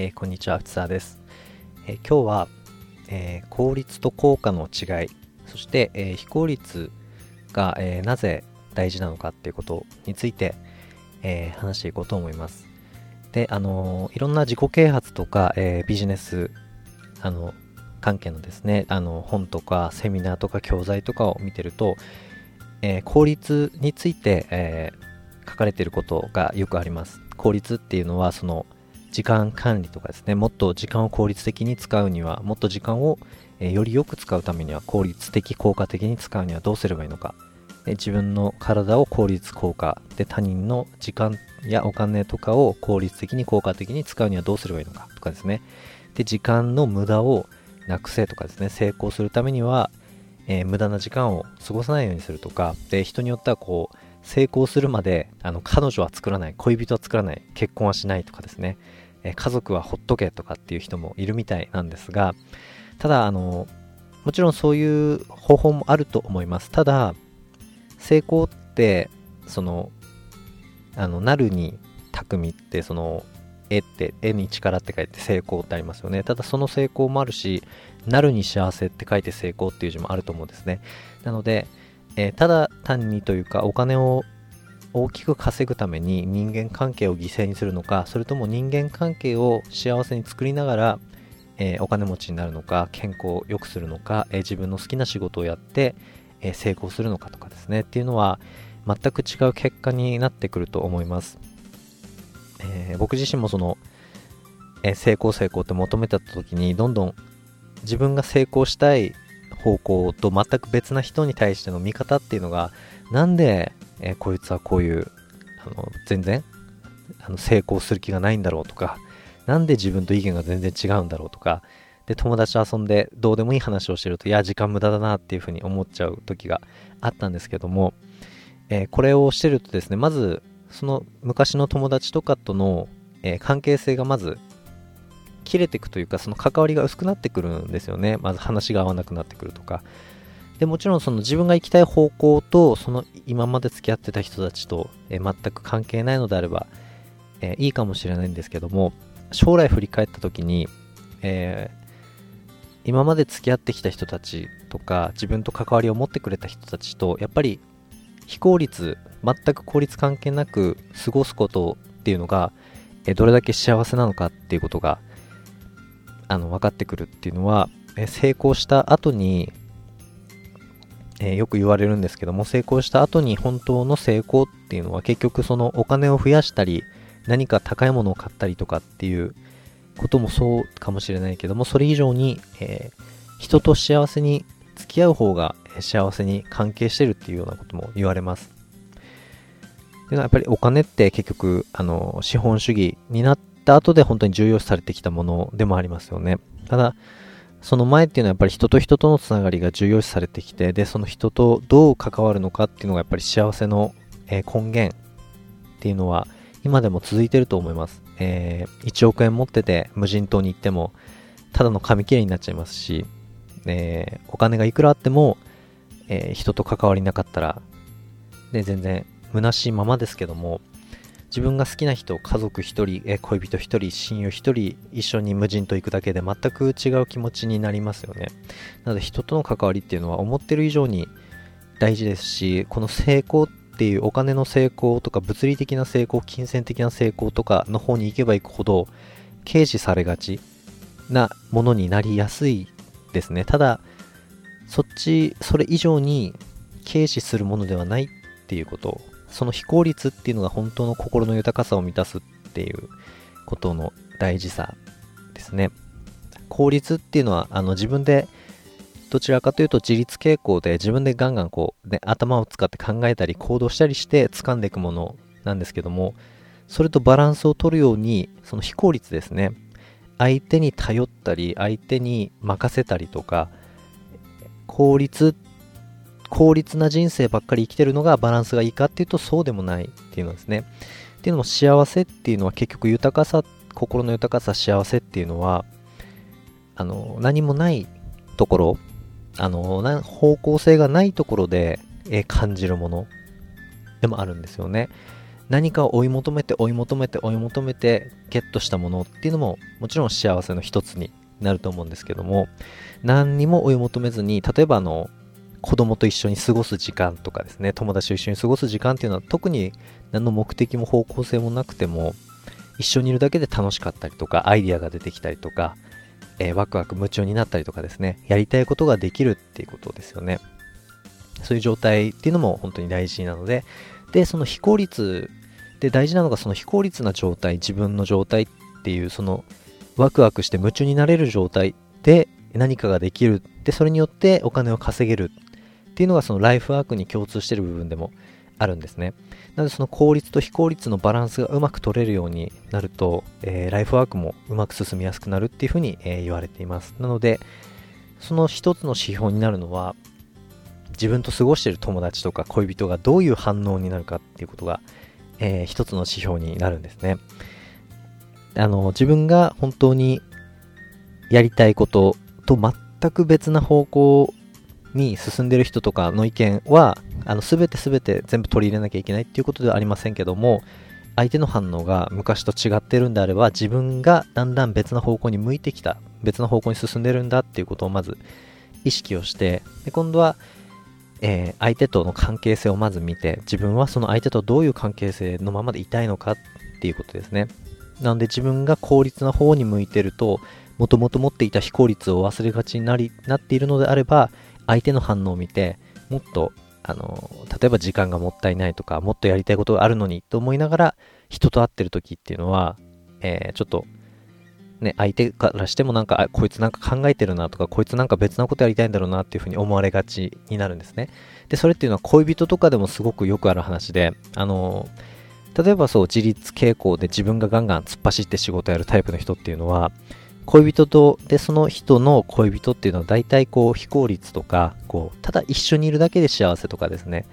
えー、こんにちは、内沢です。えー、今日は、えー、効率と効果の違い、そして、え非効率が、えなぜ大事なのかっていうことについて、え話していこうと思います。で、あのいろんな自己啓発とか、えビジネス、あの、関係のですね、あの、本とかセミナーとか教材とかを見てると、え効率について、え書かれていることがよくあります。効率っていうのはその時間管理とかですねもっと時間を効率的に使うにはもっと時間を、よりよく使うためには効率的効果的に使うにはどうすればいいのか、自分の体を効率効果で他人の時間やお金とかを効率的に効果的に使うにはどうすればいいのかとかですね。で時間の無駄をなくせとかですね成功するためには、えー、無駄な時間を過ごさないようにするとか。で人によってはこう成功するまであの彼女は作らない恋人は作らない結婚はしないとかですね、え家族はほっとけとかっていう人もいるみたいなんですがただあのもちろんそういう方法もあると思います。ただ成功ってそのあのなるに匠ってその絵って絵に力って書いて成功ってありますよね。ただその成功もあるしなるに幸せって書いて成功っていう字もあると思うんですね。なのでえー、ただ単にというかお金を大きく稼ぐために人間関係を犠牲にするのかそれとも人間関係を幸せに作りながら、えー、お金持ちになるのか健康を良くするのか、えー、自分の好きな仕事をやって、え成功するのかとかですね。っていうのは全く違う結果になってくると思います、え僕自身もその、え成功成功って求めてた時にどんどん自分が成功したい方向と全く別な人に対しての見方っていうのが、なんで、えー、こいつはこういう、あの、全然、あの、成功する気がないんだろうとか、なんで自分と意見が全然違うんだろうとか、で、友達と遊んでどうでもいい話をしてると、いや、時間無駄だなっていうふうに思っちゃう時があったんですけども、えー、これをしてるとですね、まず、その昔の友達とかとの、えー、関係性がまず切れていくというか、その関わりが薄くなってくるんですよね。まず話が合わなくなってくるとか。で、もちろんその自分が行きたい方向と、その今まで付き合ってた人たちと、え全く関係ないのであれば、えいいかもしれないんですけども、将来振り返った時に、えー、今まで付き合ってきた人たちとか、自分と関わりを持ってくれた人たちと、やっぱり非効率、全く効率関係なく過ごすことっていうのが、えどれだけ幸せなのかっていうことが、あの分かってくるっていうのは、え成功した後に、えー、よく言われるんですけども成功した後に本当の成功っていうのは結局そのお金を増やしたり何か高いものを買ったりとかっていうこともそうかもしれないけどもそれ以上に、えー、人と幸せに付き合う方が幸せに関係してるっていうようなことも言われます。でやっぱりお金って結局あの資本主義になっった後で本当に重要視されてきたものでもありますよね。ただ、その前っていうのはやっぱり人と人とのつながりが重要視されてきて、で、その人とどう関わるのかっていうのがやっぱり幸せの、え、根源っていうのは今でも続いてると思います。えー、1億円持ってて無人島に行っても、ただの紙切れになっちゃいますし、えー、お金がいくらあっても、えー、人と関わりなかったら、で、全然虚しいままですけども、自分が好きな人、家族一人、え恋人一人、親友一人、一緒に無人と行くだけで全く違う気持ちになりますよね。なので人との関わりっていうのは思ってる以上に大事ですし、この成功っていうお金の成功とか物理的な成功、金銭的な成功とかの方に行けば行くほど軽視されがちなものになりやすいですね。ただ、そっち、それ以上に軽視するものではないっていうことその非効率っていうのが本当の心の豊かさを満たすっていうことの大事さですね。効率っていうのはあの自分でどちらかというと自律傾向で自分でガンガンこう、ね、頭を使って考えたり行動したりして掴んでいくものなんですけどもそれとバランスを取るようにその非効率ですね相手に頼ったり相手に任せたりとか効率効率な人生ばっかり生きてるのがバランスがいいかっていうとそうでもないっていうのですね。っていうのも幸せっていうのは結局豊かさ、心の豊かさ、幸せっていうのは、あの、何もないところ、あの、方向性がないところで、え感じるものでもあるんですよね。何かを追い求めて追い求めて追い求めてゲットしたものっていうのももちろん幸せの一つになると思うんですけども何にも追い求めずに例えばあの子供と一緒に過ごす時間とかですね友達と一緒に過ごす時間っていうのは特に何の目的も方向性もなくても一緒にいるだけで楽しかったりとかアイディアが出てきたりとか、えー、ワクワク夢中になったりとかですねやりたいことができるっていうことですよね。そういう状態っていうのも本当に大事なのででその非効率で大事なのがその非効率な状態自分の状態っていうそのワクワクして夢中になれる状態で何かができるでそれによってお金を稼げるっていうのがそのライフワークに共通してる部分でもあるんですね。なのでその効率と非効率のバランスがうまく取れるようになると、えー、ライフワークもうまく進みやすくなるっていうふうに、えー、言われています。なのでその一つの指標になるのは自分と過ごしている友達とか恋人がどういう反応になるかっていうことが、えー、一つの指標になるんですね。あの自分が本当にやりたいことと全く別な方向に進んでる人とかの意見は、あの、すべてすべて全部取り入れなきゃいけないっていうことではありませんけども、相手の反応が昔と違ってるんであれば、自分がだんだん別の方向に向いてきた、別の方向に進んでるんだっていうことをまず意識をして、で今度は、えー、相手との関係性をまず見て、自分はその相手とどういう関係性のままでいたいのかっていうことですね。なので自分が効率な方に向いてると、もともと持っていた非効率を忘れがちになりなっているのであれば、相手の反応を見て、もっと、あの、例えば時間がもったいないとか、もっとやりたいことがあるのにと思いながら、人と会ってる時っていうのは、えー、ちょっと、ね、相手からしてもなんか、あ、こいつなんか考えてるなとか、こいつなんか別なことやりたいんだろうなっていうふうに思われがちになるんですね。で、それっていうのは恋人とかでもすごくよくある話で、あの、例えばそう、自立傾向で自分がガンガン突っ走って仕事やるタイプの人っていうのは、恋人と、で、その人の恋人っていうのは大体こう非効率とか、こう、ただ一緒にいるだけで幸せとかですね、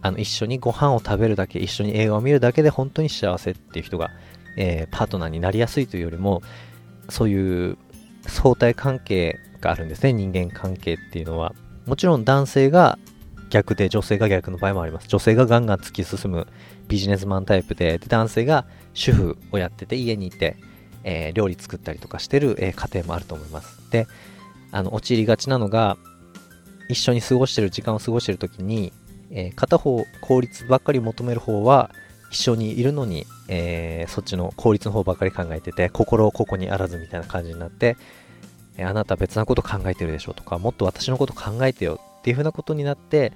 あの、一緒にご飯を食べるだけ、一緒に映画を見るだけで本当に幸せっていう人が、えー、パートナーになりやすいというよりも、そういう相対関係があるんですね、人間関係っていうのは。もちろん男性が逆で女性が逆の場合もあります。女性がガンガン突き進むビジネスマンタイプで、で男性が主婦をやってて家にいて、えー、料理作ったりとかしてる、えー、家庭もあると思います。で、あの、陥りがちなのが、一緒に過ごしてる時間を過ごしてる時に、えー、片方効率ばっかり求める方は一緒にいるのに、えー、そっちの効率の方ばっかり考えてて心をここにあらずみたいな感じになって、えー、あなた別なこと考えてるでしょとかもっと私のこと考えてよっていう風なことになって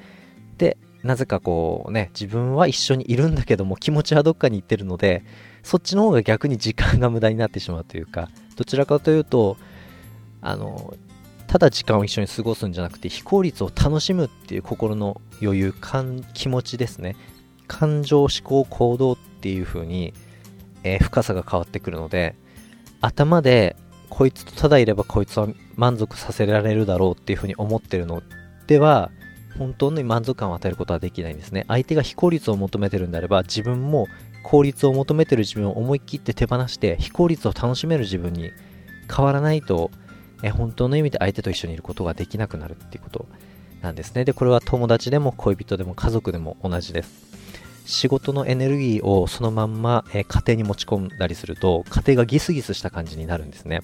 でなぜかこうね自分は一緒にいるんだけども気持ちはどっかに行ってるのでそっちの方が逆に時間が無駄になってしまうというか、どちらかというと、あの、ただ時間を一緒に過ごすんじゃなくて、非効率を楽しむっていう心の余裕、感気持ちですね。感情、思考、行動っていう風に、えー、深さが変わってくるので、頭で、こいつとただいればこいつは満足させられるだろうっていう風に思ってるのでは、本当に満足感を与えることはできないんですね。相手が非効率を求めてるんであれば、自分も効率を求めてる自分を思い切って手放して非効率を楽しめる自分に変わらないとえ本当の意味で相手と一緒にいることができなくなるっていうことなんですね。でこれは友達でも恋人でも家族でも同じです。仕事のエネルギーをそのまんま、え家庭に持ち込んだりすると家庭がギスギスした感じになるんですね。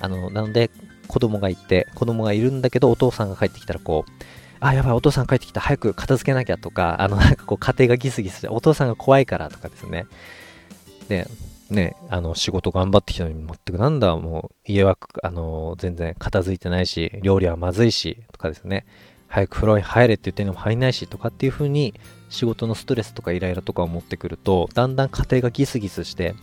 あのなので子供がいて子供がいるんだけどお父さんが帰ってきたらこうあ、やばい、お父さん帰ってきた、早く片付けなきゃとか、あの、なんかこう、家庭がギスギスして、お父さんが怖いからとかですね。で、ね、あの、仕事頑張ってきたのに、全くなんだ、もう、家は、あの、全然片付いてないし、料理はまずいし、とかですね。早く風呂に入れって言ってんのも入んないし、とかっていう風に、仕事のストレスとかイライラとかを持ってくると、だんだん家庭がギスギスして、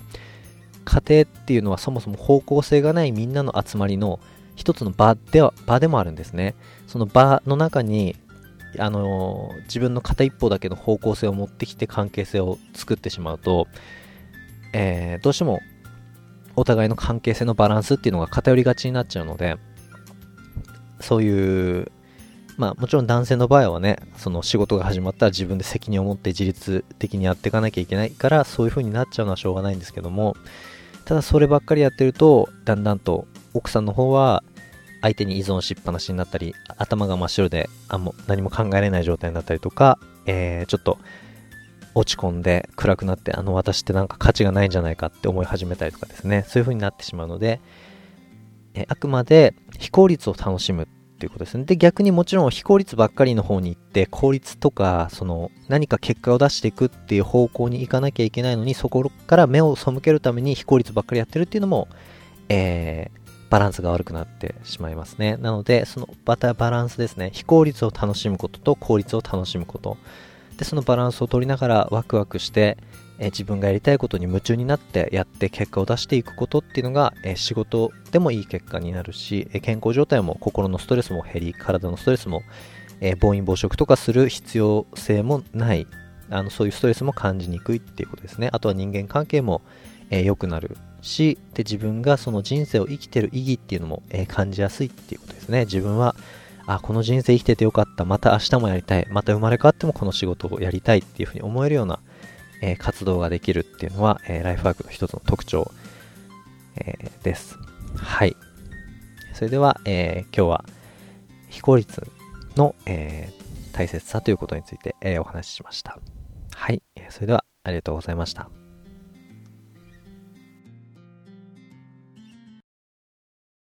家庭っていうのはそもそも方向性がないみんなの集まりの一つの場では、場でもあるんですね。その場の中に、あのー、自分の片一方だけの方向性を持ってきて関係性を作ってしまうと、えー、どうしてもお互いの関係性のバランスっていうのが偏りがちになっちゃうので、そういう、まあもちろん男性の場合はね、その仕事が始まったら自分で責任を持って自律的にやっていかなきゃいけないから、そういう風になっちゃうのはしょうがないんですけども、ただそればっかりやってると、だんだんと奥さんの方は相手に依存しっぱなしになったり、頭が真っ白であも何も考えれない状態になったりとか、えー、ちょっと落ち込んで暗くなってあの私ってなんか価値がないんじゃないかって思い始めたりとかですね。そういう風になってしまうのでえあくまで非効率を楽しむっていうことですね。で逆にもちろん非効率ばっかりの方に行って効率とかその何か結果を出していくっていう方向に行かなきゃいけないのにそこから目を背けるために非効率ばっかりやってるっていうのも、えー、バランスが悪くなってしまいますね。なので、そのバタバランスですね。非効率を楽しむことと効率を楽しむこと。で、そのバランスを取りながらワクワクして、え自分がやりたいことに夢中になってやって結果を出していくことっていうのが、え仕事でもいい結果になるし、え健康状態も心のストレスも減り、体のストレスも、え暴飲暴食とかする必要性もない、あのそういうストレスも感じにくいっていうことですね。あとは人間関係もえ、良くなるしで自分がその人生を生きてる意義っていうのも、えー、感じやすいっていうことですね。自分はあこの人生生きててよかった。また明日もやりたい。また生まれ変わってもこの仕事をやりたいっていうふうに思えるような、えー、活動ができるっていうのは、えライフワークの一つの特徴、えです。はい。それでは、え今日は非効率の、え大切さということについて、えお話ししました。はい。それではありがとうございました。